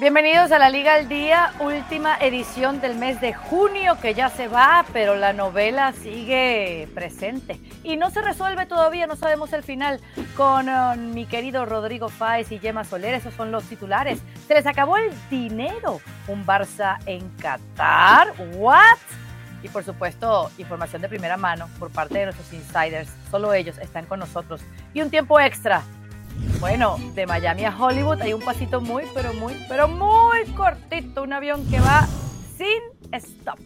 Bienvenidos a la Liga al Día, última edición del mes de junio que ya se va, pero la novela sigue presente y no se resuelve todavía, no sabemos el final con uh, mi querido Rodrigo Fáez y Gemma Soler, esos son los titulares. Se les acabó el dinero, un Barça en Qatar, ¿what? Y por supuesto, información de primera mano por parte de nuestros insiders, solo ellos están con nosotros. Y un tiempo extra bueno, de Miami a Hollywood hay un pasito muy, pero muy, pero muy cortito, un avión que va sin stop.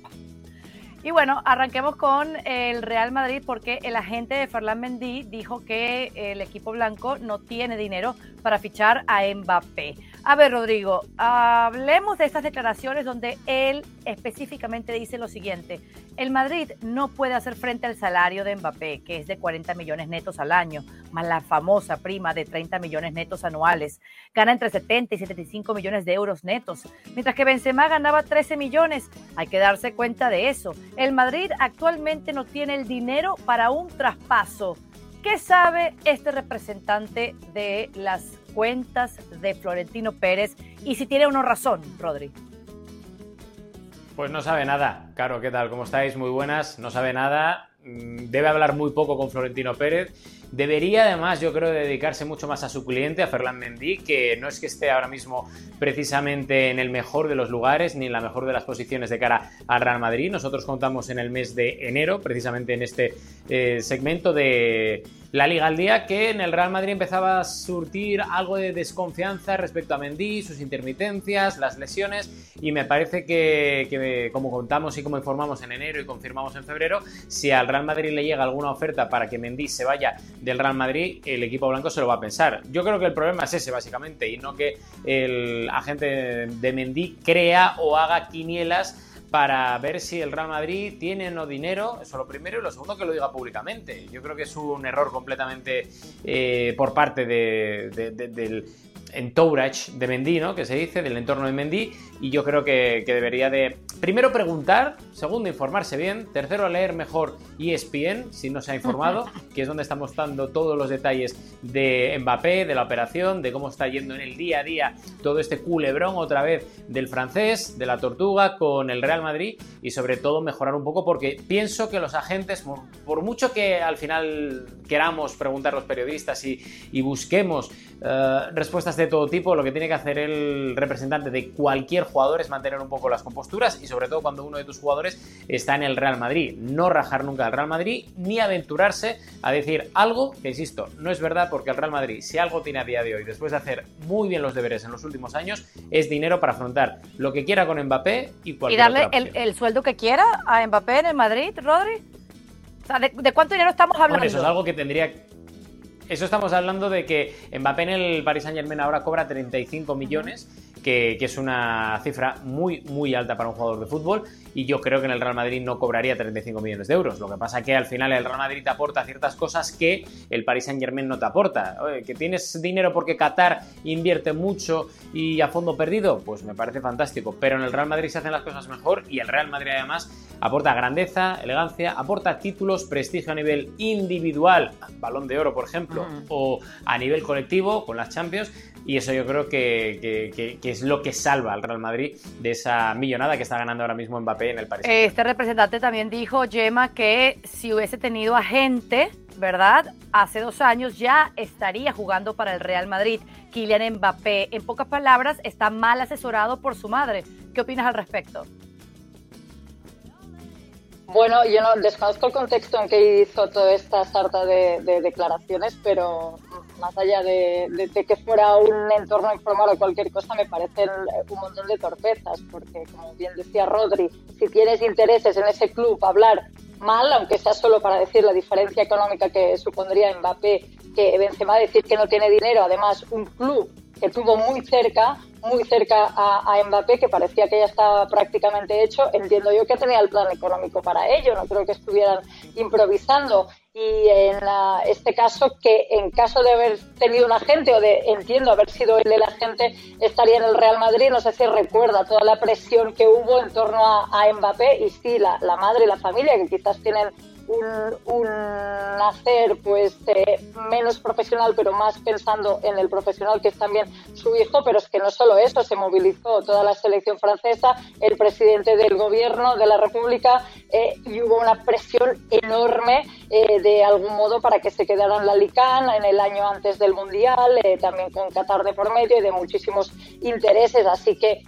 Y bueno, arranquemos con el Real Madrid porque el agente de Ferland Mendy dijo que el equipo blanco no tiene dinero para fichar a Mbappé. A ver, Rodrigo, hablemos de estas declaraciones donde él específicamente dice lo siguiente. El Madrid no puede hacer frente al salario de Mbappé, que es de 40 millones netos al año, más la famosa prima de 30 millones netos anuales. Gana entre 70 y 75 millones de euros netos, mientras que Benzema ganaba 13 millones. Hay que darse cuenta de eso. El Madrid actualmente no tiene el dinero para un traspaso. ¿Qué sabe este representante de las cuentas de Florentino Pérez y si tiene una razón, Rodri. Pues no sabe nada. Caro, ¿qué tal? ¿Cómo estáis? Muy buenas. No sabe nada. Mm, debe hablar muy poco con Florentino Pérez. Debería además, yo creo, dedicarse mucho más a su cliente, a Ferland Mendy, que no es que esté ahora mismo precisamente en el mejor de los lugares ni en la mejor de las posiciones de cara al Real Madrid. Nosotros contamos en el mes de enero, precisamente en este eh, segmento de la Liga al Día, que en el Real Madrid empezaba a surtir algo de desconfianza respecto a Mendy, sus intermitencias, las lesiones, y me parece que, que como contamos y como informamos en enero y confirmamos en febrero, si al Real Madrid le llega alguna oferta para que Mendy se vaya del Real Madrid, el equipo blanco se lo va a pensar. Yo creo que el problema es ese, básicamente, y no que el agente de Mendy crea o haga quinielas para ver si el Real Madrid tiene o no dinero, eso lo primero, y lo segundo que lo diga públicamente. Yo creo que es un error completamente eh, por parte del entourage de Mendy, ¿no? Que se dice, del entorno de Mendy, y yo creo que, debería de, primero preguntar, segundo informarse bien, tercero leer mejor ESPN, si no se ha informado, que es donde estamos dando todos los detalles de Mbappé, de la operación, de cómo está yendo en el día a día todo este culebrón otra vez del francés, de la tortuga, con el Real Madrid, y sobre todo mejorar un poco, porque pienso que los agentes, por mucho que al final queramos preguntar a los periodistas y, busquemos eh, respuestas de todo tipo, lo que tiene que hacer el representante de cualquier jugador es mantener un poco las composturas y sobre todo cuando uno de tus jugadores está en el Real Madrid. No rajar nunca al Real Madrid ni aventurarse a decir algo que, insisto, no es verdad porque el Real Madrid, si algo tiene a día de hoy, después de hacer muy bien los deberes en los últimos años, es dinero para afrontar lo que quiera con Mbappé y cualquier Y darle el, sueldo que quiera a Mbappé en el Madrid, Rodri. ¿de, cuánto dinero estamos hablando? eso es algo que tendría eso estamos hablando de que Mbappé en el Paris Saint Germain ahora cobra 35 millones que, es una cifra muy, muy alta para un jugador de fútbol y yo creo que en el Real Madrid no cobraría 35 millones de euros. Lo que pasa que al final el Real Madrid te aporta ciertas cosas que el Paris Saint Germain no te aporta. que tienes dinero porque Qatar invierte mucho y a fondo perdido, pues me parece fantástico. Pero en el Real Madrid se hacen las cosas mejor y el Real Madrid además aporta grandeza, elegancia, aporta títulos, prestigio a nivel individual, balón de oro por ejemplo, o a nivel colectivo con las Champions y eso yo creo que, es lo que salva al Real Madrid de esa millonada que está ganando ahora mismo Mbappé en el París. Este representante también dijo, Gemma, que si hubiese tenido agente, ¿verdad? Hace dos años ya estaría jugando para el Real Madrid. Kylian Mbappé, en pocas palabras, está mal asesorado por su madre. ¿Qué opinas al respecto? Bueno, yo no desconozco el contexto en que hizo toda esta sarta de, declaraciones, pero más allá de, que fuera un entorno informal o cualquier cosa, me parecen un montón de torpezas, porque como bien decía Rodri, si tienes intereses en ese club, hablar mal, aunque sea solo para decir la diferencia económica que supondría Mbappé, que Benzema decir que no tiene dinero, además un club que tuvo muy cerca, muy cerca a, Mbappé, que parecía que ya estaba prácticamente hecho. Entiendo yo que tenía el plan económico para ello, no creo que estuvieran improvisando. Y en este caso, que en caso de haber tenido un agente, o de, entiendo, haber sido él el agente, estaría en el Real Madrid, no sé si recuerda toda la presión que hubo en torno a, Mbappé, y sí, la, la madre y la familia, que quizás tienen un, hacer pues eh, menos profesional, pero más pensando en el profesional que es también su hijo, pero es que no solo eso, se movilizó toda la selección francesa, el presidente del gobierno de la República eh, y hubo una presión enorme eh, de algún modo para que se quedara en la LICAN en el año antes del Mundial, también con Qatar de por medio y de muchísimos intereses, así que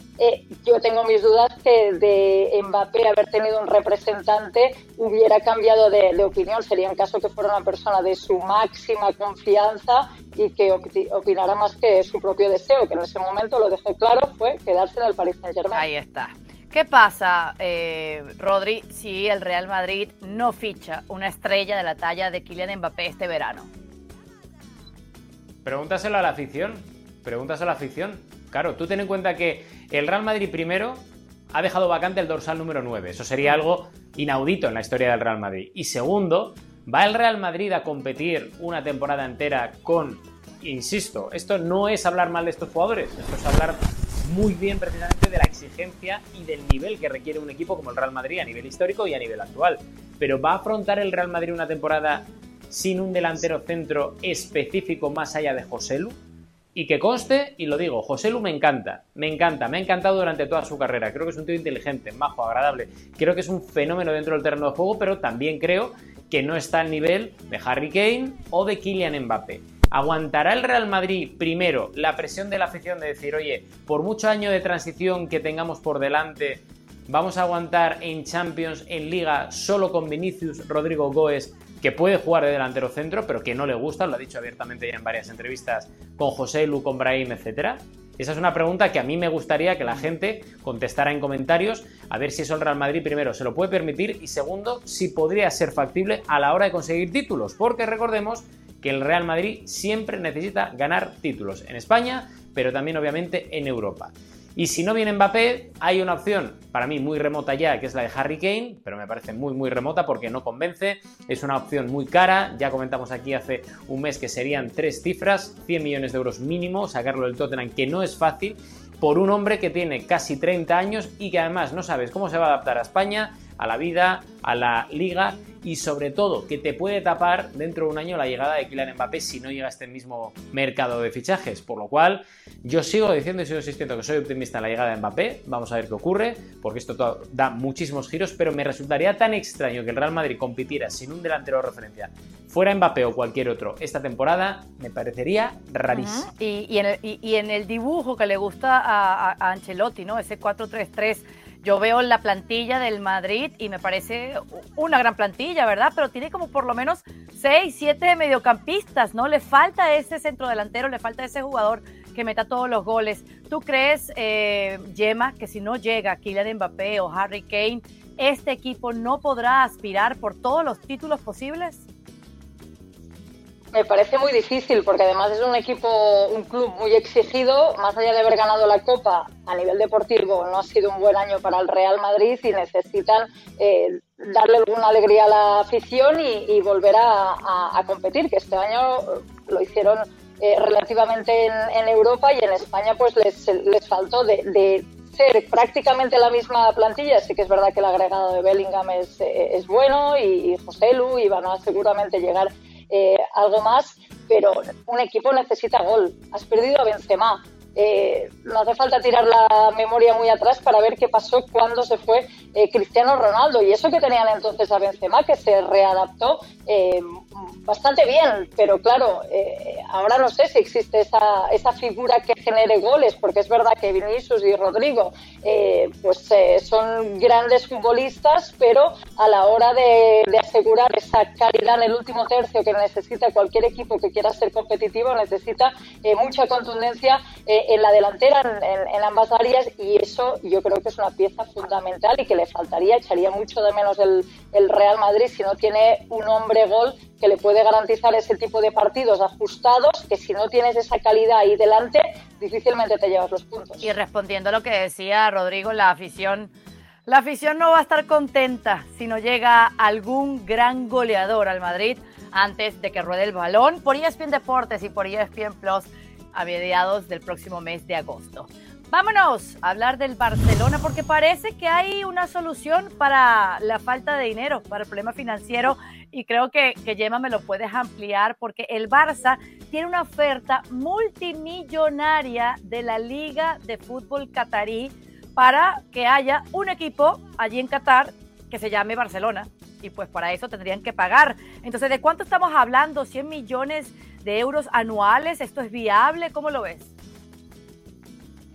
yo tengo mis dudas que de Mbappé haber tenido un representante hubiera cambiado de, opinión. Sería en caso que fuera una persona de su máxima confianza y que opinara más que su propio deseo, que en ese momento lo dejé claro, fue quedarse en el Paris Saint Germain. Ahí está. ¿Qué pasa, eh, Rodri, si el Real Madrid no ficha una estrella de la talla de Kylian Mbappé este verano? Pregúntaselo a la afición. Pregúntaselo a la afición. Claro, tú ten en cuenta que el Real Madrid primero ha dejado vacante el dorsal número 9. Eso sería algo inaudito en la historia del Real Madrid. Y segundo, ¿va el Real Madrid a competir una temporada entera con, insisto, esto no es hablar mal de estos jugadores, esto es hablar muy bien precisamente de la exigencia y del nivel que requiere un equipo como el Real Madrid a nivel histórico y a nivel actual. Pero ¿va a afrontar el Real Madrid una temporada sin un delantero centro específico más allá de José Lu? Y que conste, y lo digo, José Lu me encanta, me encanta, me ha encantado durante toda su carrera. Creo que es un tío inteligente, majo, agradable. Creo que es un fenómeno dentro del terreno de juego, pero también creo que no está al nivel de Harry Kane o de Kylian Mbappé. ¿Aguantará el Real Madrid primero la presión de la afición de decir, oye, por mucho año de transición que tengamos por delante, vamos a aguantar en Champions, en Liga, solo con Vinicius, Rodrigo Goes que puede jugar de delantero centro, pero que no le gusta, lo ha dicho abiertamente ya en varias entrevistas con José Lu, con Brahim, etc. Esa es una pregunta que a mí me gustaría que la gente contestara en comentarios, a ver si eso el Real Madrid primero se lo puede permitir y segundo, si podría ser factible a la hora de conseguir títulos, porque recordemos que el Real Madrid siempre necesita ganar títulos en España, pero también obviamente en Europa. Y si no viene Mbappé, hay una opción para mí muy remota ya, que es la de Harry Kane, pero me parece muy muy remota porque no convence. Es una opción muy cara, ya comentamos aquí hace un mes que serían tres cifras, 100 millones de euros mínimo, sacarlo del Tottenham, que no es fácil, por un hombre que tiene casi 30 años y que además no sabes cómo se va a adaptar a España, a la vida, a la liga y sobre todo que te puede tapar dentro de un año la llegada de Kylian Mbappé si no llega a este mismo mercado de fichajes. Por lo cual, yo sigo diciendo y sigo insistiendo que soy optimista en la llegada de Mbappé. Vamos a ver qué ocurre, porque esto da muchísimos giros, pero me resultaría tan extraño que el Real Madrid compitiera sin un delantero de referencia, fuera Mbappé o cualquier otro, esta temporada, me parecería rarísimo. y, en el, dibujo que le gusta a, a Ancelotti, ¿no? Ese 4-3-3 yo veo la plantilla del Madrid y me parece una gran plantilla, ¿verdad? Pero tiene como por lo menos seis, siete mediocampistas, ¿no? Le falta ese centro delantero, le falta ese jugador que meta todos los goles. ¿Tú crees, eh, que si no llega Kylian Mbappé o Harry Kane, este equipo no podrá aspirar por todos los títulos posibles? Me parece muy difícil porque además es un equipo, un club muy exigido, más allá de haber ganado la Copa a nivel deportivo, no ha sido un buen año para el Real Madrid y necesitan eh, darle alguna alegría a la afición y, volver a, competir, que este año lo hicieron eh, relativamente en, Europa y en España pues les, les faltó de, ser prácticamente la misma plantilla. Sí que es verdad que el agregado de Bellingham es, eh, es bueno y, y José Lu y van a seguramente llegar eh, algo más, pero un equipo necesita gol. Has perdido a Benzema. Eh, no hace falta tirar la memoria muy atrás para ver qué pasó cuando se fue eh, Cristiano Ronaldo. Y eso que tenían entonces a Benzema, que se readaptó bastante bien, pero claro, ahora no sé si existe esa, esa figura que genere goles, porque es verdad que Vinicius y Rodrigo pues son grandes futbolistas, pero a la hora de, asegurar esa calidad en el último tercio que necesita cualquier equipo que quiera ser competitivo, necesita mucha contundencia en la delantera, en, ambas áreas, y eso yo creo que es una pieza fundamental y que le faltaría, echaría mucho de menos el, el Real Madrid si no tiene un hombre gol que le puede garantizar ese tipo de partidos ajustados, que si no tienes esa calidad ahí delante, difícilmente te llevas los puntos. Y respondiendo a lo que decía Rodrigo, la afición... La afición no va a estar contenta si no llega algún gran goleador al Madrid antes de que ruede el balón por ESPN Deportes y por ESPN Plus a mediados del próximo mes de agosto. Vámonos a hablar del Barcelona porque parece que hay una solución para la falta de dinero, para el problema financiero y creo que, que Gemma me lo puedes ampliar porque el Barça tiene una oferta multimillonaria de la Liga de Fútbol Catarí para que haya un equipo allí en Qatar que se llame Barcelona y pues para eso tendrían que pagar. Entonces, ¿de cuánto estamos hablando? ¿100 millones de euros anuales? ¿Esto es viable? ¿Cómo lo ves?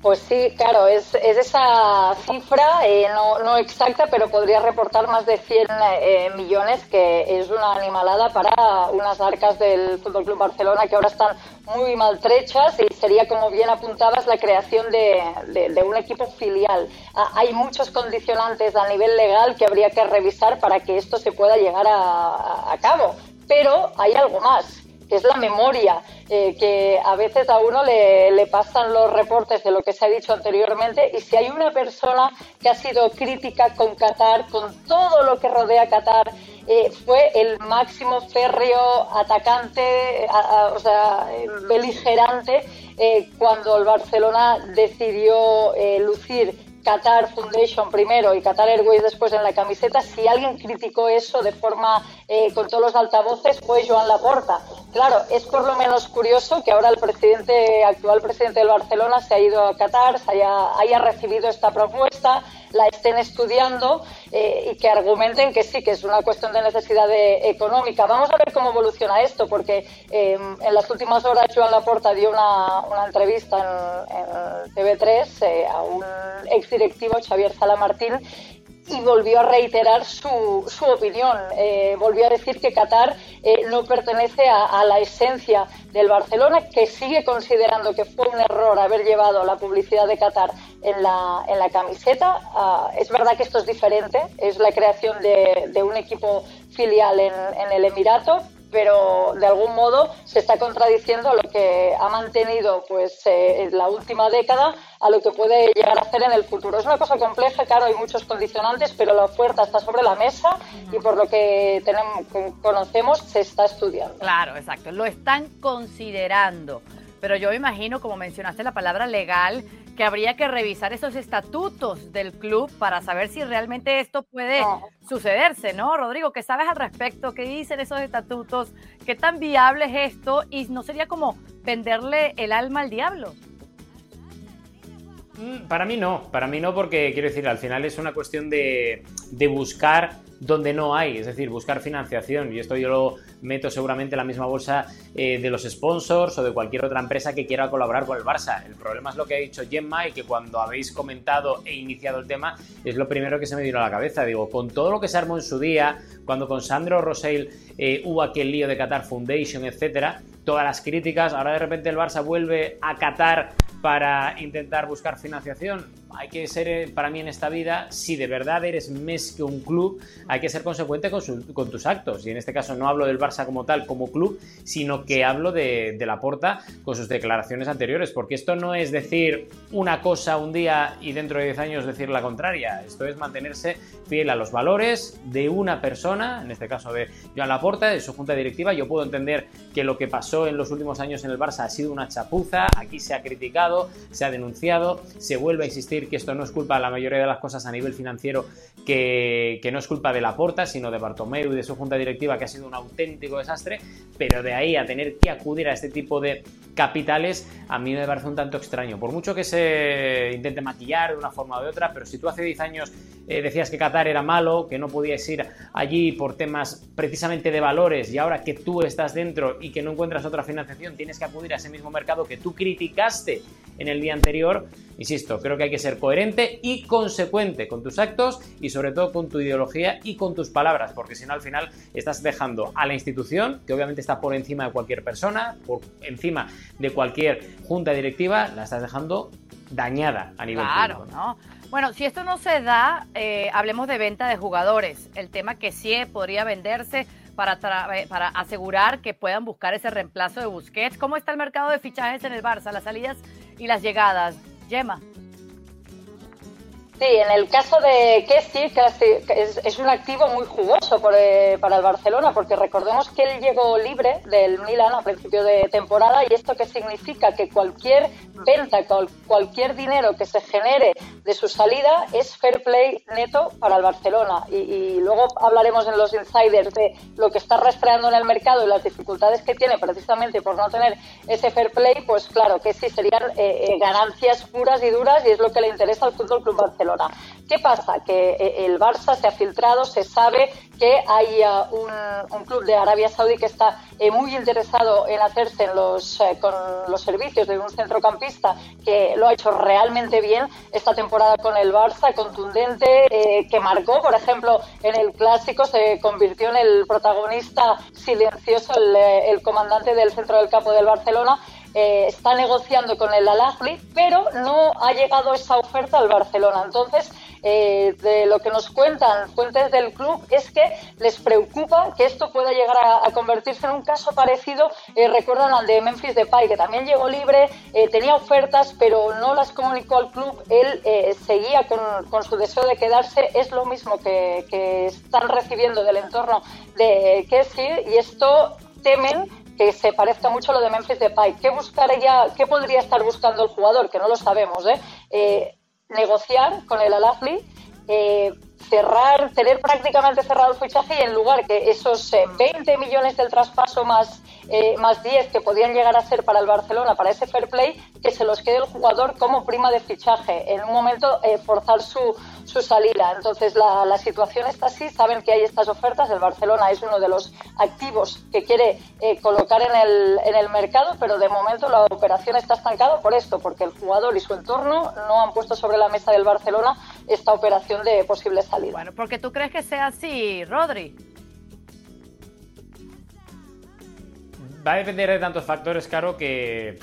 Pues sí, claro, es, es esa cifra, eh, no, no, exacta, pero podría reportar más de 100 eh, millones, que es una animalada para unas arcas del Fútbol Club Barcelona que ahora están muy maltrechas y sería, como bien apuntabas, la creación de, de, un equipo filial. Ah, hay muchos condicionantes a nivel legal que habría que revisar para que esto se pueda llegar a, a cabo, pero hay algo más es la memoria, eh, que a veces a uno le, le, pasan los reportes de lo que se ha dicho anteriormente y si hay una persona que ha sido crítica con Qatar, con todo lo que rodea Qatar, eh, fue el máximo férreo atacante, o sea, beligerante, eh, cuando el Barcelona decidió lucir Qatar Foundation primero y Qatar Airways después en la camiseta, si alguien criticó eso de forma eh, con todos los altavoces fue Joan Laporta. Claro, es por lo menos curioso que ahora el presidente, actual presidente del Barcelona se ha ido a Qatar, se haya, haya recibido esta propuesta, la estén estudiando eh, y que argumenten que sí, que es una cuestión de necesidad económica. Vamos a ver cómo evoluciona esto, porque em, en las últimas horas Joan Laporta dio una, una entrevista en, TV3 eh, a un exdirectivo, Xavier Salamartín, y volvió a reiterar su, su opinión. Eh, volvió a decir que Qatar eh, no pertenece a, la esencia del Barcelona, que sigue considerando que fue un error haber llevado la publicidad de Qatar en la, en la camiseta. Ah, es verdad que esto es diferente, es la creación de, de un equipo filial en, en el Emirato, pero de algún modo se está contradiciendo lo que ha mantenido pues eh, en la última década a lo que puede llegar a hacer en el futuro. Es una cosa compleja, claro, hay muchos condicionantes, pero la oferta está sobre la mesa y por lo que tenemos, conocemos se está estudiando. Claro, exacto, lo están considerando. Pero yo imagino, como mencionaste la palabra legal, que habría que revisar esos estatutos del club para saber si realmente esto puede sucederse, ¿no? Rodrigo, ¿qué sabes al respecto? ¿Qué dicen esos estatutos? ¿Qué tan viable es esto? ¿Y no sería como venderle el alma al diablo? Mm, para mí no, para mí no, porque quiero decir, al final es una cuestión de, de buscar donde no hay, es decir, buscar financiación. Y esto yo lo meto seguramente en la misma bolsa eh, de los sponsors o de cualquier otra empresa que quiera colaborar con el Barça. El problema es lo que ha dicho Gemma y que cuando habéis comentado e iniciado el tema es lo primero que se me vino a la cabeza. Digo, con todo lo que se armó en su día, cuando con Sandro Rosell eh, hubo aquel lío de Qatar Foundation, etcétera, todas las críticas, ahora de repente el Barça vuelve a Qatar para intentar buscar financiación. Hay que ser, eh, para mí en esta vida, si de verdad eres más que un club, hay que ser consecuente con, tus actos. Y en este caso no hablo del Barça como tal, como club, sino que hablo de, de la Porta con sus declaraciones anteriores. Porque esto no es decir una cosa un día y dentro de 10 años decir la contraria. Esto es mantenerse fiel a los valores de una persona, en este caso de Joan Laporta, de su junta directiva. Yo puedo entender que lo que pasó en los últimos años en el Barça ha sido una chapuza. Aquí se ha criticado, se ha denunciado, se vuelve a insistir que esto no es culpa de la mayoría de las cosas a nivel financiero, que, no es culpa de la Porta, sino de Bartomeu y de su junta directiva, que ha sido un auténtico desastre, pero de ahí a tener que acudir a este tipo de capitales, a mí me parece un tanto extraño. Por mucho que se intente maquillar de una forma o de otra, pero si tú hace 10 años eh, decías que Qatar era malo, que no podías ir allí por temas precisamente de valores, y ahora que tú estás dentro y que no encuentras otra financiación, tienes que acudir a ese mismo mercado que tú criticaste en el día anterior, insisto, creo que hay que ser coherente y consecuente con tus actos y sobre todo con tu ideología y con tus palabras, porque si no al final estás dejando a la institución, que obviamente está por encima de cualquier persona, por encima de cualquier junta directiva, la estás dejando dañada a nivel claro, ¿no? Bueno, si esto no se da, eh, hablemos de venta de jugadores. El tema que sí podría venderse para, para asegurar que puedan buscar ese reemplazo de Busquets. ¿Cómo está el mercado de fichajes en el Barça, las salidas y las llegadas? Yema. Sí, en el caso de Kessi, es, es un activo muy jugoso eh, para el Barcelona, porque recordemos que él llegó libre del Milan a principio de temporada y esto que significa que cualquier venta, cualquier dinero que se genere de su salida es fair play neto para el Barcelona. Y, luego hablaremos en los insiders de lo que está rastreando en el mercado y las dificultades que tiene precisamente por no tener ese fair play, pues claro que sí serían eh, eh, ganancias puras y duras y es lo que le interesa al Fútbol Club Barcelona. ¿Qué pasa? Que eh, el Barça se ha filtrado, se sabe que hay uh, un, club de Arabia Saudí que está eh, muy interesado en hacerse los, eh, con los servicios de un centrocampista que lo ha hecho realmente bien esta temporada con el Barça, contundente, que marcó, por ejemplo, en el clásico, se convirtió en el protagonista silencioso, el, el comandante del centro del campo del Barcelona eh, está negociando con el al pero no ha llegado esa oferta al Barcelona. Entonces, eh, de lo que nos cuentan fuentes del club es que les preocupa que esto pueda llegar a, convertirse en un caso parecido, eh, recuerdan al de Memphis Depay, que también llegó libre, tenía ofertas, pero no las comunicó al club, él seguía con, su deseo de quedarse, es lo mismo que, que están recibiendo del entorno de Kessie y esto temen que se parezca mucho a lo de Memphis Depay. ¿Qué buscaría, qué podría estar buscando el jugador? Que no lo sabemos, ¿eh? eh negociar con el Al cerrar, tener prácticamente cerrado el fichaje y en lugar que esos 20 eh, millones del traspaso más, eh, más 10 que podían llegar a ser para el Barcelona, para ese fair play, que se los quede el jugador como prima de fichaje. En un momento eh, forzar su, su salida. Entonces la, la, situación está así, saben que hay estas ofertas, el Barcelona es uno de los activos que quiere colocar en el, en el mercado, pero de momento la operación está estancada por esto, porque el jugador y su entorno no han puesto sobre la mesa del Barcelona esta operación de posibles salida. Bueno, porque tú crees que sea así, Rodri. Va a depender de tantos factores, Caro, que,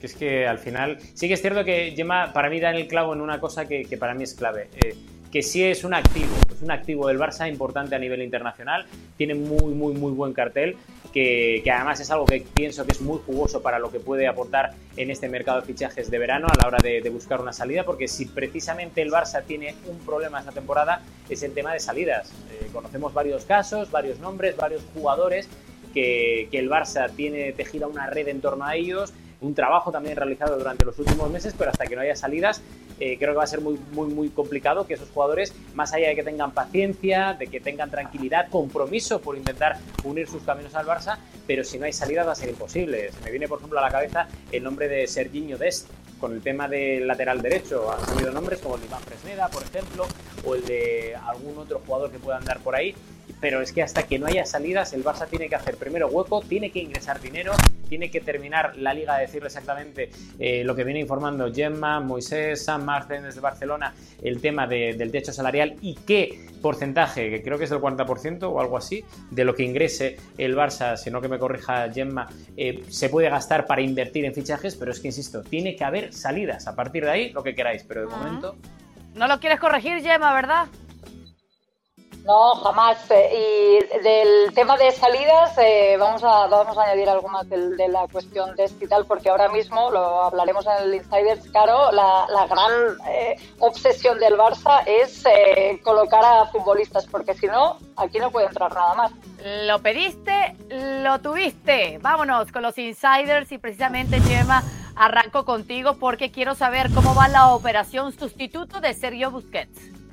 que es que al final sí que es cierto que Gemma para mí da en el clavo en una cosa que, que para mí es clave. Eh, que sí es un activo, es un activo del Barça importante a nivel internacional, tiene muy, muy, muy buen cartel, que, además es algo que pienso que es muy jugoso para lo que puede aportar en este mercado de fichajes de verano a la hora de, buscar una salida, porque si precisamente el Barça tiene un problema esta temporada es el tema de salidas. Eh, conocemos varios casos, varios nombres, varios jugadores que, que el Barça tiene tejida una red en torno a ellos un trabajo también realizado durante los últimos meses, pero hasta que no haya salidas, eh, creo que va a ser muy, muy, muy complicado que esos jugadores, más allá de que tengan paciencia, de que tengan tranquilidad, compromiso por intentar unir sus caminos al Barça, pero si no hay salidas va a ser imposible. Me viene, por ejemplo, a la cabeza el nombre de Serginho Dest, con el tema del lateral derecho. Han salido nombres como el de Iván Fresneda, por ejemplo, o el de algún otro jugador que pueda andar por ahí pero es que hasta que no haya salidas el Barça tiene que hacer primero hueco, tiene que ingresar dinero, tiene que terminar la liga, decirle exactamente eh, lo que viene informando Gemma, Moisés, San Martín desde Barcelona, el tema del techo salarial y qué porcentaje, que creo que es del 40% o algo así, de lo que ingrese el Barça, si no que me corrija Gemma, eh, se puede gastar para invertir en fichajes, pero es que insisto, tiene que haber salidas. A partir de ahí, lo que queráis, pero de momento. No lo quieres corregir, Gemma, ¿verdad? No, jamás. Eh, y del tema de salidas, eh, vamos, a, vamos a añadir algo más de, la cuestión de este tal, porque ahora mismo, lo hablaremos en el Insiders, Caro, la, la gran eh, obsesión del Barça es colocar a futbolistas, porque si no, aquí no puede entrar nada más. Lo pediste, lo tuviste. Vámonos con los Insiders y precisamente, Gemma, arranco contigo porque quiero saber cómo va la operación sustituto de Sergio Busquets.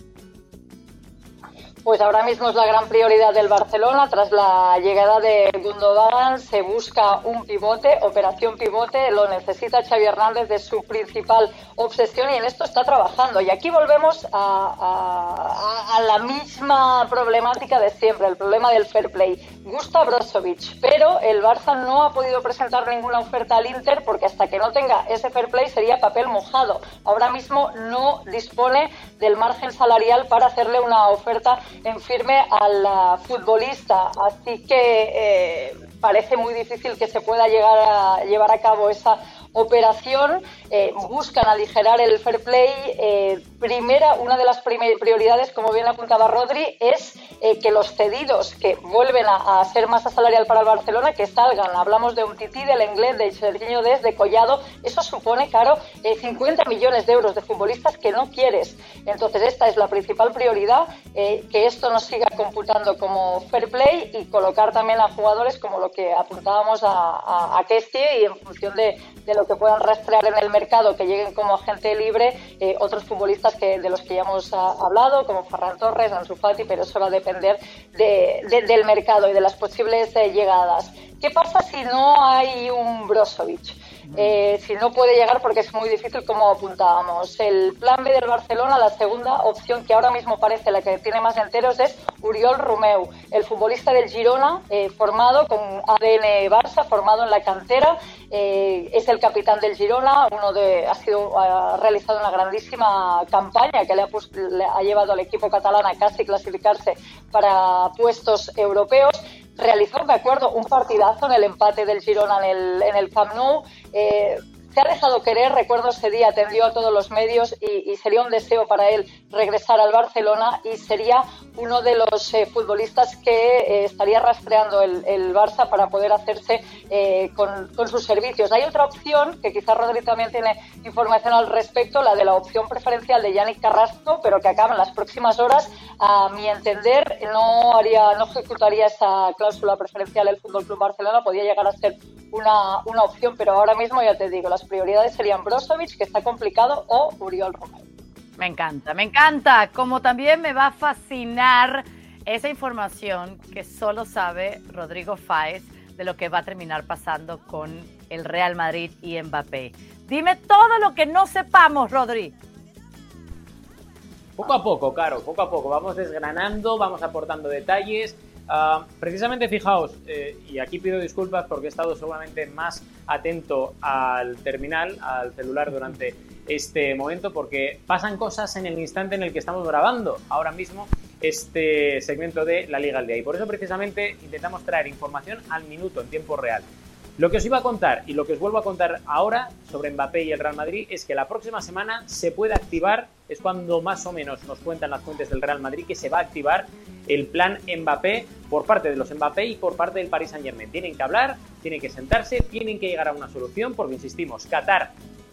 Pues ahora mismo es la gran prioridad del Barcelona. Tras la llegada de Gundogan se busca un pivote, operación pivote. Lo necesita Xavi Hernández de su principal obsesión y en esto está trabajando. Y aquí volvemos a, la misma problemática de siempre, el problema del fair play. Gusta Brozovic, pero el Barça no ha podido presentar ninguna oferta al Inter porque hasta que no tenga ese fair play sería papel mojado. Ahora mismo no dispone del margen salarial para hacerle una oferta en firme al futbolista. Así que eh, parece muy difícil que se pueda llegar a llevar a cabo esa operación eh, buscan aligerar el fair play. Eh, primera, una de las prioridades, como bien apuntaba Rodri, es eh, que los cedidos que vuelven a, ser masa salarial para el Barcelona, que salgan. Hablamos de un tití, del inglés, de Serginho Des, de Collado. Eso supone, claro, 50 millones de euros de futbolistas que no quieres. Entonces, esta es la principal prioridad, que esto nos siga computando como fair play y colocar también a jugadores como lo que apuntábamos a, a, a y en función de, de lo que puedan rastrear en el mercado, que lleguen como agente libre eh, otros futbolistas que, de los que ya hemos ah, hablado, como Ferran Torres, Ansu Fati, pero eso va a depender de, del mercado y de las posibles eh, llegadas. ¿Qué pasa si no hay un Brozovic? Eh, si no puede llegar porque es muy difícil como apuntábamos. El plan B del Barcelona, la segunda opción que ahora mismo parece la que tiene más enteros es Uriol Romeu, el futbolista del Girona, eh, formado con ADN Barça, formado en la cantera, eh, es el capitán del Girona, uno de, ha sido ha realizado una grandísima campaña que le ha, le ha llevado al equipo catalán a casi clasificarse para puestos europeos realizó, me acuerdo, un partidazo en el empate del Girona en el, en el Camp Nou. Eh, se ha dejado querer, recuerdo ese día, atendió a todos los medios y, sería un deseo para él regresar al Barcelona y sería uno de los eh, futbolistas que eh, estaría rastreando el, Barça para poder hacerse eh, con, sus servicios. Hay otra opción, que quizás Rodri también tiene información al respecto, la de la opción preferencial de Yannick Carrasco, pero que acaba en las próximas horas. A mi entender, no, haría, no ejecutaría esa cláusula preferencial el Fútbol Club Barcelona, podía llegar a ser una, una opción, pero ahora mismo ya te digo, las prioridades serían Brozovic, que está complicado, o Uriol Romero. Me encanta, me encanta. Como también me va a fascinar esa información que solo sabe Rodrigo Fáez de lo que va a terminar pasando con el Real Madrid y Mbappé. Dime todo lo que no sepamos, Rodri. Poco a poco, Caro, poco a poco. Vamos desgranando, vamos aportando detalles. Ah, precisamente fijaos, eh, y aquí pido disculpas porque he estado seguramente más atento al terminal, al celular durante este momento, porque pasan cosas en el instante en el que estamos grabando ahora mismo este segmento de la Liga al Día. Y por eso precisamente intentamos traer información al minuto, en tiempo real. Lo que os iba a contar y lo que os vuelvo a contar ahora sobre Mbappé y el Real Madrid es que la próxima semana se puede activar, es cuando más o menos nos cuentan las fuentes del Real Madrid que se va a activar el plan Mbappé por parte de los Mbappé y por parte del Paris Saint Germain. Tienen que hablar, tienen que sentarse, tienen que llegar a una solución porque, insistimos, Qatar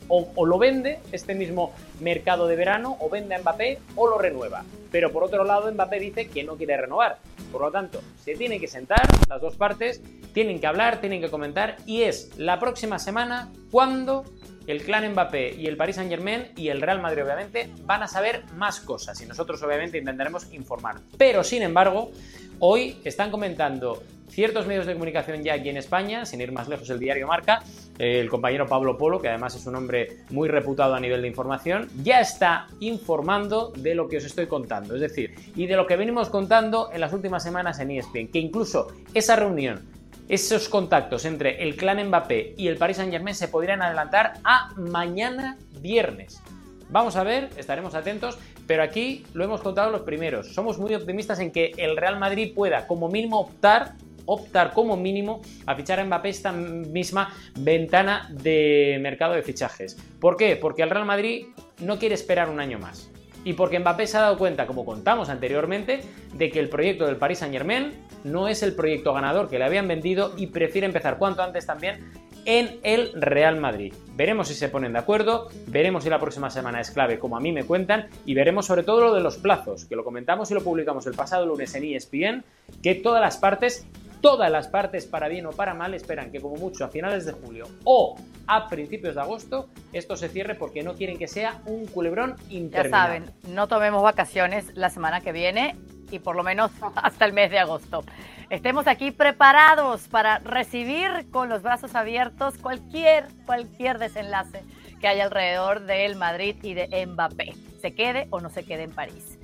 o, lo vende este mismo mercado de verano, o vende a Mbappé o lo renueva. Pero por otro lado, Mbappé dice que no quiere renovar. Por lo tanto, se tienen que sentar las dos partes, tienen que hablar, tienen que comentar, y es la próxima semana cuando el clan Mbappé y el Paris Saint Germain y el Real Madrid obviamente van a saber más cosas y nosotros obviamente intentaremos informar. Pero sin embargo, hoy están comentando ciertos medios de comunicación ya aquí en España, sin ir más lejos el diario Marca, el compañero Pablo Polo, que además es un hombre muy reputado a nivel de información, ya está informando de lo que os estoy contando, es decir, y de lo que venimos contando en las últimas semanas en ESPN, que incluso esa reunión, esos contactos entre el clan Mbappé y el Paris Saint-Germain se podrían adelantar a mañana viernes. Vamos a ver, estaremos atentos, pero aquí lo hemos contado los primeros. Somos muy optimistas en que el Real Madrid pueda como mínimo optar optar como mínimo a fichar a Mbappé esta misma ventana de mercado de fichajes. ¿Por qué? Porque el Real Madrid no quiere esperar un año más. Y porque Mbappé se ha dado cuenta, como contamos anteriormente, de que el proyecto del Paris Saint Germain no es el proyecto ganador que le habían vendido y prefiere empezar cuanto antes también en el Real Madrid. Veremos si se ponen de acuerdo, veremos si la próxima semana es clave, como a mí me cuentan, y veremos sobre todo lo de los plazos, que lo comentamos y lo publicamos el pasado lunes en ESPN, que todas las partes Todas las partes, para bien o para mal, esperan que como mucho a finales de julio o a principios de agosto esto se cierre porque no quieren que sea un culebrón interminable. Ya saben, no tomemos vacaciones la semana que viene y por lo menos hasta el mes de agosto. Estemos aquí preparados para recibir con los brazos abiertos cualquier, cualquier desenlace que haya alrededor del Madrid y de Mbappé, se quede o no se quede en París.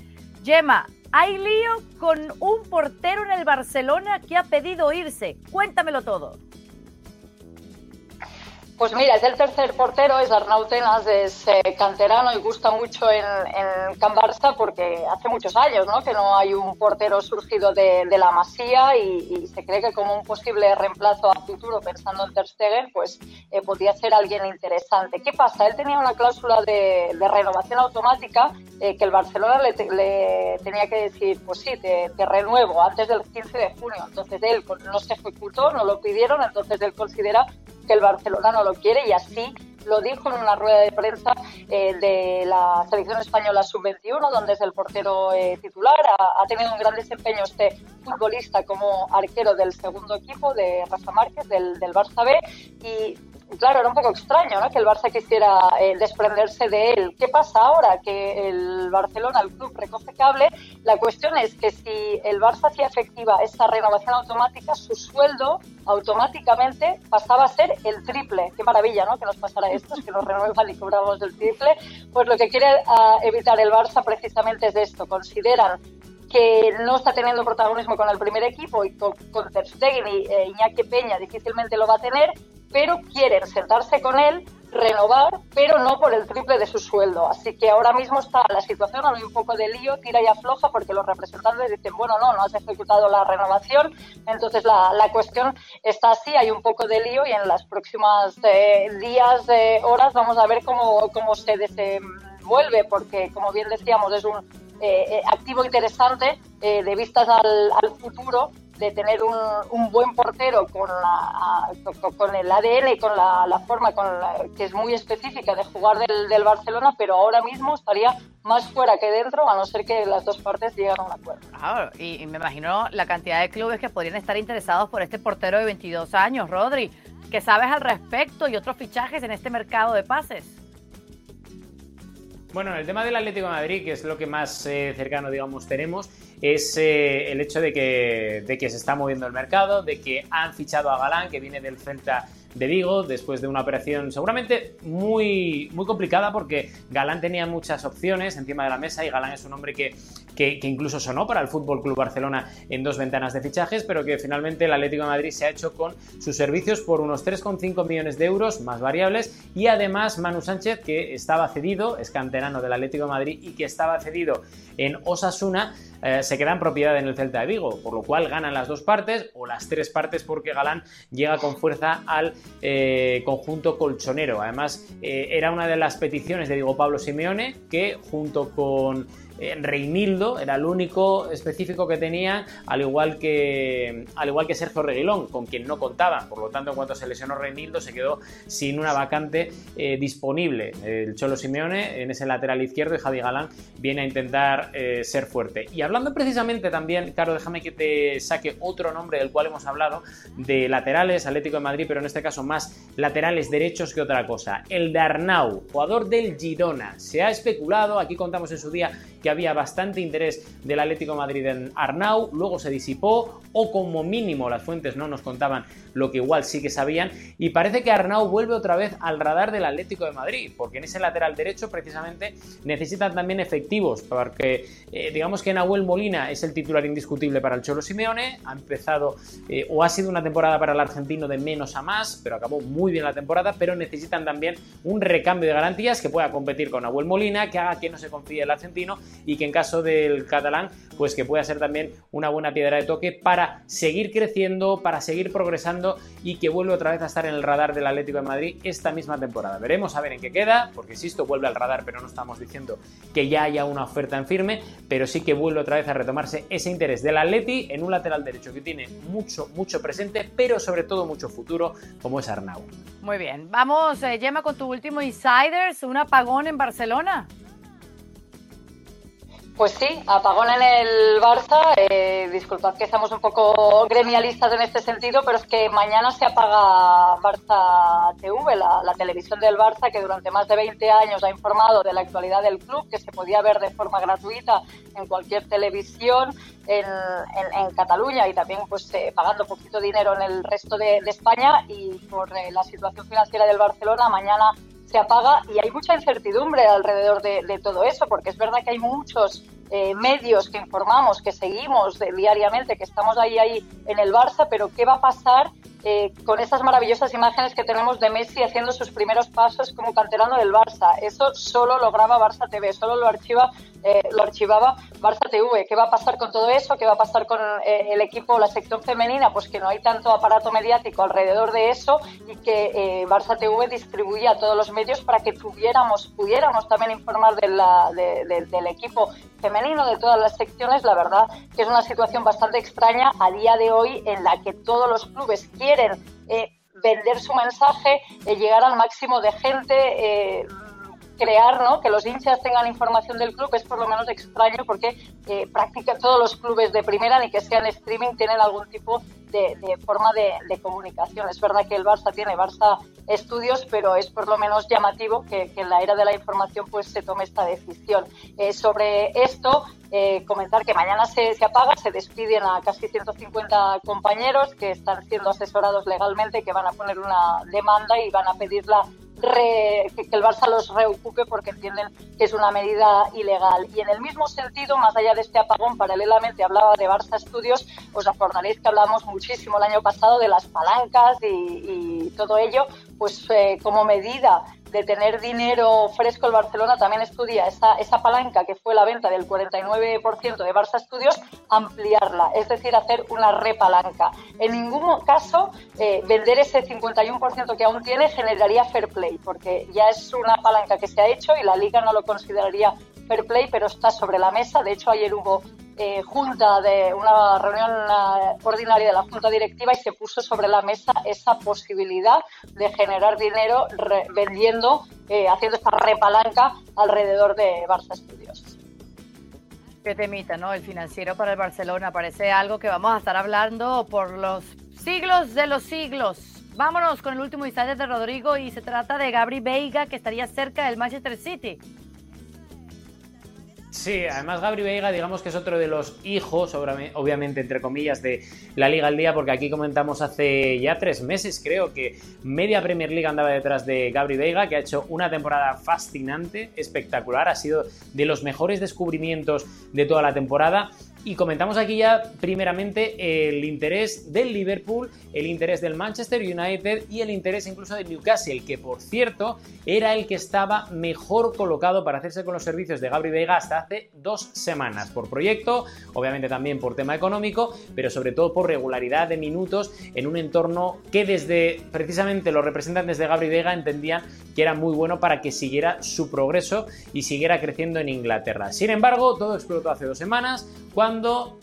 Gemma, hay lío con un portero en el Barcelona que ha pedido irse. Cuéntamelo todo. Pues mira, es el tercer portero, es Arnau Tenas, es canterano y gusta mucho en, en Can Barça porque hace muchos años ¿no? que no hay un portero surgido de, la Masía y, se cree que como un posible reemplazo a futuro, pensando en Ter Stegen, pues eh, podría ser alguien interesante. ¿Qué pasa? Él tenía una cláusula de, renovación automática eh, que el Barcelona le, tenía que decir, pues sí, te, te, renuevo antes del 15 de junio. Entonces él no se ejecutó, no lo pidieron, entonces él considera que el Barcelona no lo quiere y así lo dijo en una rueda de prensa eh, de la selección española sub-21, donde es el portero eh, titular. Ha, tenido un gran desempeño este futbolista como arquero del segundo equipo de Rafa Márquez, del, del Barça B. Y claro, era un poco extraño ¿no? que el Barça quisiera eh, desprenderse de él. ¿Qué pasa ahora? Que el Barcelona, el club, recoge cable. La cuestión es que si el Barça hacía efectiva esta renovación automática, su sueldo automáticamente pasaba a ser el triple. Qué maravilla, ¿no? Que nos pasara esto, es que nos renuevan y cobramos el triple. Pues lo que quiere ah, evitar el Barça precisamente es esto. Consideran que no está teniendo protagonismo con el primer equipo y con, Stegen y eh, Peña difícilmente lo va a tener pero quieren sentarse con él, renovar, pero no por el triple de su sueldo. Así que ahora mismo está la situación, hay un poco de lío, tira y afloja, porque los representantes dicen, bueno, no, no has ejecutado la renovación, entonces la, la cuestión está así, hay un poco de lío y en las próximas eh, días, eh, horas, vamos a ver cómo, cómo se desenvuelve, porque como bien decíamos, es un eh, activo interesante de vistas al, al futuro de tener un, un buen portero con, la, con el ADN y con la, forma con que es muy específica de jugar del, del, Barcelona, pero ahora mismo estaría más fuera que dentro, a no ser que las dos partes lleguen a un acuerdo. Claro, y, me imagino la cantidad de clubes que podrían estar interesados por este portero de 22 años, Rodri. ¿Qué sabes al respecto y otros fichajes en este mercado de pases? Bueno, el tema del Atlético de Madrid, que es lo que más eh, cercano, digamos, tenemos, es eh, el hecho de que, de que se está moviendo el mercado, de que han fichado a Galán, que viene del Celta de Vigo después de una operación seguramente muy, muy complicada porque Galán tenía muchas opciones encima de la mesa y Galán es un hombre que, que, incluso sonó para el Fútbol Club Barcelona en dos ventanas de fichajes, pero que finalmente el Atlético de Madrid se ha hecho con sus servicios por unos 3,5 millones de euros más variables y además Manu Sánchez que estaba cedido, es canterano del Atlético de Madrid y que estaba cedido en Osasuna eh, se queda en propiedad en el Celta de Vigo, por lo cual ganan las dos partes o las tres partes porque Galán llega con fuerza al eh, conjunto colchonero. Además, eh, era una de las peticiones de Diego Pablo Simeone que junto con Reinildo era el único específico que tenía, al igual que, al igual que Sergio Reguilón, con quien no contaban. Por lo tanto, en cuanto se lesionó Reinildo, se quedó sin una vacante eh, disponible. El Cholo Simeone en ese lateral izquierdo y Javi Galán viene a intentar eh, ser fuerte. Y hablando precisamente también, Caro, déjame que te saque otro nombre del cual hemos hablado, de laterales, Atlético de Madrid, pero en este caso más laterales derechos que otra cosa. El de Arnau, jugador del Girona. Se ha especulado, aquí contamos en su día que había bastante interés del Atlético Madrid en Arnau, luego se disipó o como mínimo las fuentes no nos contaban lo que igual sí que sabían y parece que Arnau vuelve otra vez al radar del Atlético de Madrid, porque en ese lateral derecho precisamente necesitan también efectivos, porque eh, digamos que Nahuel Molina es el titular indiscutible para el Cholo Simeone, ha empezado eh, o ha sido una temporada para el argentino de menos a más, pero acabó muy bien la temporada, pero necesitan también un recambio de garantías que pueda competir con Nahuel Molina, que haga que no se confíe el argentino y que en caso del catalán, pues que pueda ser también una buena piedra de toque para seguir creciendo, para seguir progresando y que vuelva otra vez a estar en el radar del Atlético de Madrid esta misma temporada. Veremos a ver en qué queda, porque insisto, vuelve al radar, pero no estamos diciendo que ya haya una oferta en firme, pero sí que vuelve otra vez a retomarse ese interés del Atleti en un lateral derecho que tiene mucho, mucho presente, pero sobre todo mucho futuro, como es Arnau. Muy bien, vamos, eh, Gemma, con tu último Insiders, un apagón en Barcelona. Pues sí, apagón en el Barça. Eh, disculpad que estamos un poco gremialistas en este sentido, pero es que mañana se apaga Barça TV, la, televisión del Barça, que durante más de 20 años ha informado de la actualidad del club, que se podía ver de forma gratuita en cualquier televisión en, Cataluña y también pues eh, pagando poquito dinero en el resto de, España. Y por eh, la situación financiera del Barcelona, mañana se apaga y hay mucha incertidumbre alrededor de, todo eso, porque es verdad que hay muchos eh, medios que informamos, que seguimos diariamente, que estamos ahí, ahí en el Barça, pero ¿qué va a pasar eh, con esas maravillosas imágenes que tenemos de Messi haciendo sus primeros pasos como canterano del Barça. Eso solo lo graba Barça TV, solo lo archiva, eh, lo archivaba Barça TV. ¿Qué va a pasar con todo eso? ¿Qué va a pasar con eh, el equipo, la sección femenina? Pues que no hay tanto aparato mediático alrededor de eso y que Barça TV distribuía a todos los medios para que tuviéramos, pudiéramos también informar de la, del equipo femenino, de todas las secciones. La verdad que es una situación bastante extraña a día de hoy en la que todos los clubes quieren quieren eh, vender su mensaje, eh, llegar al máximo de gente, eh, crear ¿no? que los hinchas tengan información del club es por lo menos extraño porque eh, prácticamente todos los clubes de primera, ni que sean streaming, tienen algún tipo de, forma de, comunicación. Es verdad que el Barça tiene Barça Estudios, pero es por lo menos llamativo que, en la era de la información pues se tome esta decisión. Eh, sobre esto, eh, comentar que mañana se, se, apaga, se despiden a casi 150 compañeros que están siendo asesorados legalmente, que van a poner una demanda y van a pedir la que, el Barça los reocupe porque entienden que es una medida ilegal. Y en el mismo sentido, más allá de este apagón, paralelamente hablaba de Barça Estudios, os acordaréis que hablamos muchísimo el año pasado de las palancas y, todo ello, pues eh, como medida de tener dinero fresco, el Barcelona también estudia esa, esa palanca que fue la venta del 49% de Barça Studios, ampliarla, es decir, hacer una repalanca. En ningún caso, eh, vender ese 51% que aún tiene generaría fair play, porque ya es una palanca que se ha hecho y la liga no lo consideraría fair play, pero está sobre la mesa. De hecho, ayer hubo eh, junta de una reunión ordinaria de la junta directiva y se puso sobre la mesa esa posibilidad de generar dinero vendiendo, eh, haciendo esta repalanca alrededor de Barça Studios. Qué temita, ¿no? El financiero para el Barcelona parece algo que vamos a estar hablando por los siglos de los siglos. Vámonos con el último instante de Rodrigo y se trata de Gabri Veiga que estaría cerca del Manchester City. Sí, además Gabri Veiga, digamos que es otro de los hijos, obviamente, entre comillas, de la Liga al Día, porque aquí comentamos hace ya tres meses, creo que media Premier League andaba detrás de Gabri Veiga, que ha hecho una temporada fascinante, espectacular, ha sido de los mejores descubrimientos de toda la temporada y comentamos aquí ya primeramente el interés del Liverpool, el interés del Manchester United y el interés incluso del Newcastle, que por cierto era el que estaba mejor colocado para hacerse con los servicios de Gabri Vega hasta hace dos semanas, por proyecto, obviamente también por tema económico, pero sobre todo por regularidad de minutos en un entorno que desde precisamente los representantes de Gabri Vega entendían que era muy bueno para que siguiera su progreso y siguiera creciendo en Inglaterra. Sin embargo, todo explotó hace dos semanas cuando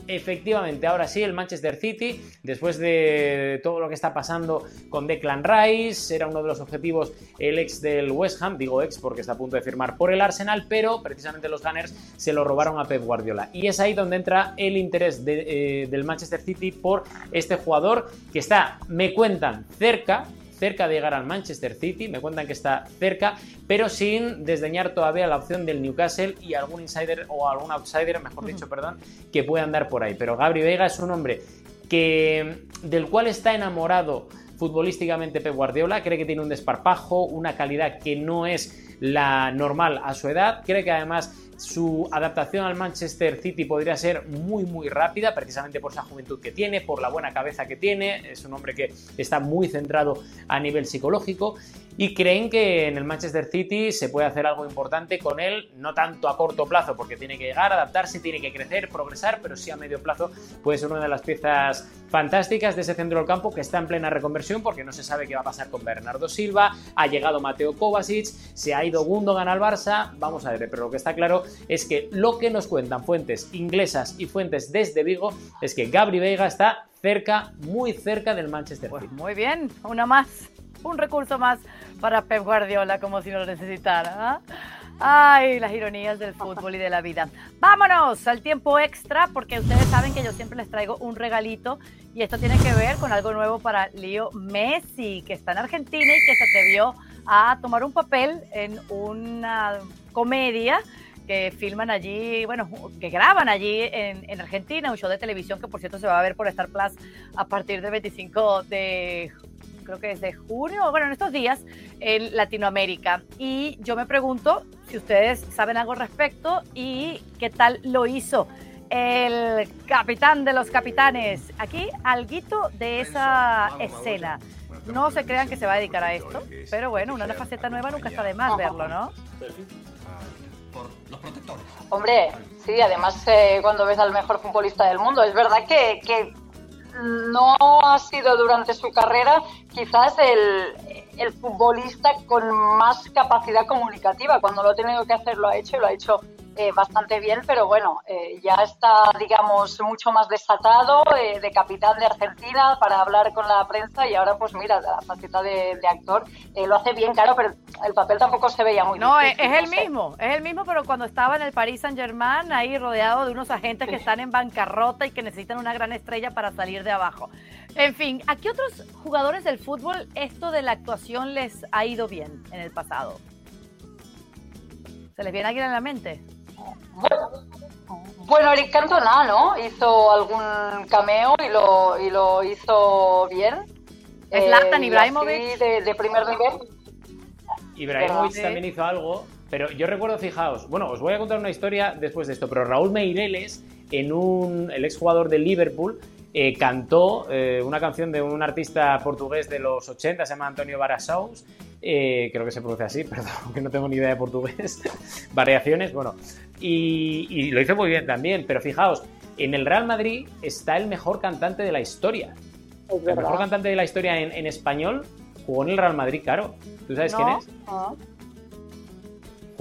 efectivamente ahora sí el Manchester City, después de todo lo que está pasando con Declan Rice, era uno de los objetivos el ex del West Ham, digo ex porque está a punto de firmar por el Arsenal, pero precisamente los Gunners se lo robaron a Pep Guardiola. Y es ahí donde entra el interés eh, del Manchester City por este jugador que está, me cuentan, cerca cerca de llegar al Manchester City, me cuentan que está cerca, pero sin desdeñar todavía la opción del Newcastle y algún insider o algún outsider, mejor dicho, perdón, que pueda andar por ahí. Pero Gabri Vega es un hombre que, del cual está enamorado futbolísticamente Pep Guardiola, cree que tiene un desparpajo, una calidad que no es la normal a su edad, cree que además su adaptación al Manchester City podría ser muy muy rápida, precisamente por esa juventud que tiene, por la buena cabeza que tiene, es un hombre que está muy centrado a nivel psicológico y creen que en el Manchester City se puede hacer algo importante con él, no tanto a corto plazo, porque tiene que llegar, adaptarse, tiene que crecer, progresar, pero sí a medio plazo puede ser una de las piezas fantásticas de ese centro del campo que está en plena reconversión porque no se sabe qué va a pasar con Bernardo Silva, ha llegado Mateo Kovacic, se ha ido Gundogan al Barça, vamos a ver, pero lo que está claro es que lo que nos cuentan fuentes inglesas y fuentes desde Vigo es que Gabri Veiga está cerca, muy cerca del Manchester pues City. muy bien, una más, un recurso más para Pep Guardiola, como si lo necesitara. ¿ah? Ay, las ironías del fútbol y de la vida. Vámonos al tiempo extra, porque ustedes saben que yo siempre les traigo un regalito y esto tiene que ver con algo nuevo para Leo Messi, que está en Argentina y que se atrevió a tomar un papel en una comedia que filman allí, bueno, que graban allí en, Argentina, un show de televisión que por cierto se va a ver por Star Plus a partir del 25 de creo que es de junio, bueno, en estos días, en Latinoamérica. Y yo me pregunto si ustedes saben algo al respecto y qué tal lo hizo el capitán de los capitanes. Aquí, alguito de esa escena. No se crean que se va a dedicar a esto, pero bueno, una faceta nueva nunca está de más verlo, ¿no? Los protectores. Hombre, sí, además eh, cuando ves al mejor futbolista del mundo, es verdad que, que no ha sido durante su carrera quizás el, el, futbolista con más capacidad comunicativa. Cuando lo ha tenido que hacer lo ha hecho y lo ha hecho eh, bastante bien, pero bueno, eh, ya está, digamos, mucho más desatado eh, de capitán de Argentina para hablar con la prensa y ahora pues mira, la faceta de, actor lo hace bien, claro, pero el papel tampoco se veía muy No, es, el mismo, es el mismo, pero cuando estaba en el Paris Saint Germain, ahí rodeado de unos agentes que están en bancarrota y que necesitan una gran estrella para salir de abajo. En fin, ¿a qué otros jugadores del fútbol esto de la actuación les ha ido bien en el pasado? ¿Se les viene alguien en la mente? Bueno, Eric Cantona, ¿no? Hizo algún cameo y lo, y lo hizo bien. Zlatan eh, Ibrahimovic. De, de, primer nivel. Ibrahimovic también hizo algo, pero yo recuerdo, fijaos, bueno, os voy a contar una historia después de esto, pero Raúl Meireles, en un, el exjugador de Liverpool, eh, cantó eh, una canción de un artista portugués de los 80, se llama Antonio Barasaus, eh, creo que se pronuncia así, perdón, que no tengo ni idea de portugués, variaciones, bueno, y, lo hizo muy bien también, pero fijaos, en el Real Madrid está el mejor cantante de la historia. el mejor cantante de la historia en, español jugó en el Real Madrid, claro. ¿Tú sabes quién es?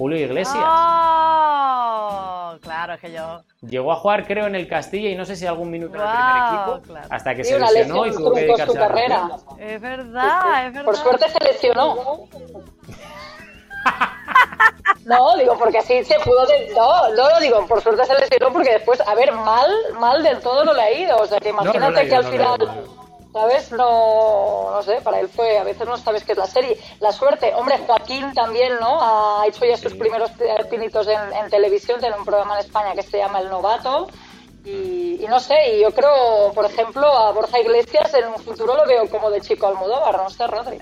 Julio Iglesias. ¡Oh! Claro, que yo. Llegó a jugar, creo, en el Castilla y no sé si algún minuto en el primer equipo, hasta que se lesionó y tuvo que dedicarse a carrera. Es verdad, es verdad. Por suerte se lesionó. No, digo, porque así se pudo. No, no lo digo, por suerte se lesionó porque después, a ver, mal, mal del todo no le ha ido. O sea, que imagínate que al final ¿sabes? No, no sé, para él fue, a veces no sabes qué es la serie. La suerte, hombre, Joaquín también, ¿no? Ha hecho ya sus primeros pinitos en, televisión, tiene un programa en España que se llama El Novato. Y, no sé, y yo creo, por ejemplo, a Borja Iglesias en un futuro lo veo como de chico Almodóvar, no sé, Rodri.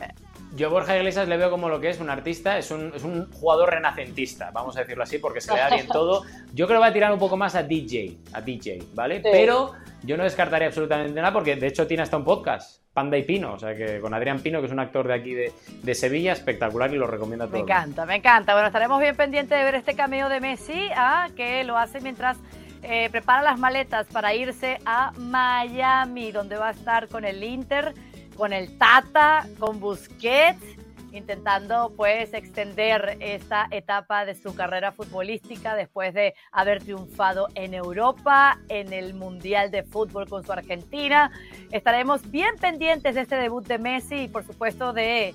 Yo a Borja Iglesias le veo como lo que es un artista, es un, es un jugador renacentista, vamos a decirlo así, porque se le da bien todo. Yo creo que va a tirar un poco más a DJ, a DJ, ¿vale? Pero yo no descartaría absolutamente nada porque de hecho tiene hasta un podcast, Panda y Pino, o sea que con Adrián Pino, que es un actor de aquí de, Sevilla, espectacular y lo recomiendo a todos. Me encanta, me encanta. Bueno, estaremos bien pendientes de ver este cameo de Messi, ¿ah? que lo hace mientras eh, prepara las maletas para irse a Miami, donde va a estar con el Inter, con el Tata, con Busquets intentando pues extender esta etapa de su carrera futbolística después de haber triunfado en Europa, en el Mundial de Fútbol con su Argentina. Estaremos bien pendientes de este debut de Messi y por supuesto de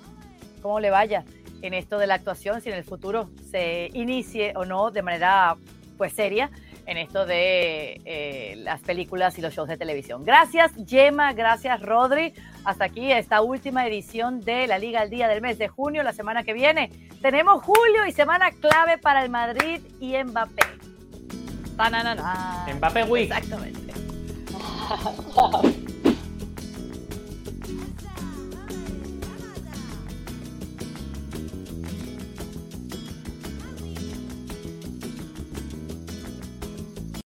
cómo le vaya en esto de la actuación, si en el futuro se inicie o no de manera pues seria en esto de eh, las películas y los shows de televisión. Gracias, Gemma, gracias, Rodri. Hasta aquí esta última edición de la Liga al Día del mes de junio. La semana que viene tenemos julio y semana clave para el Madrid y Mbappé. Mbappé Week. Exactamente.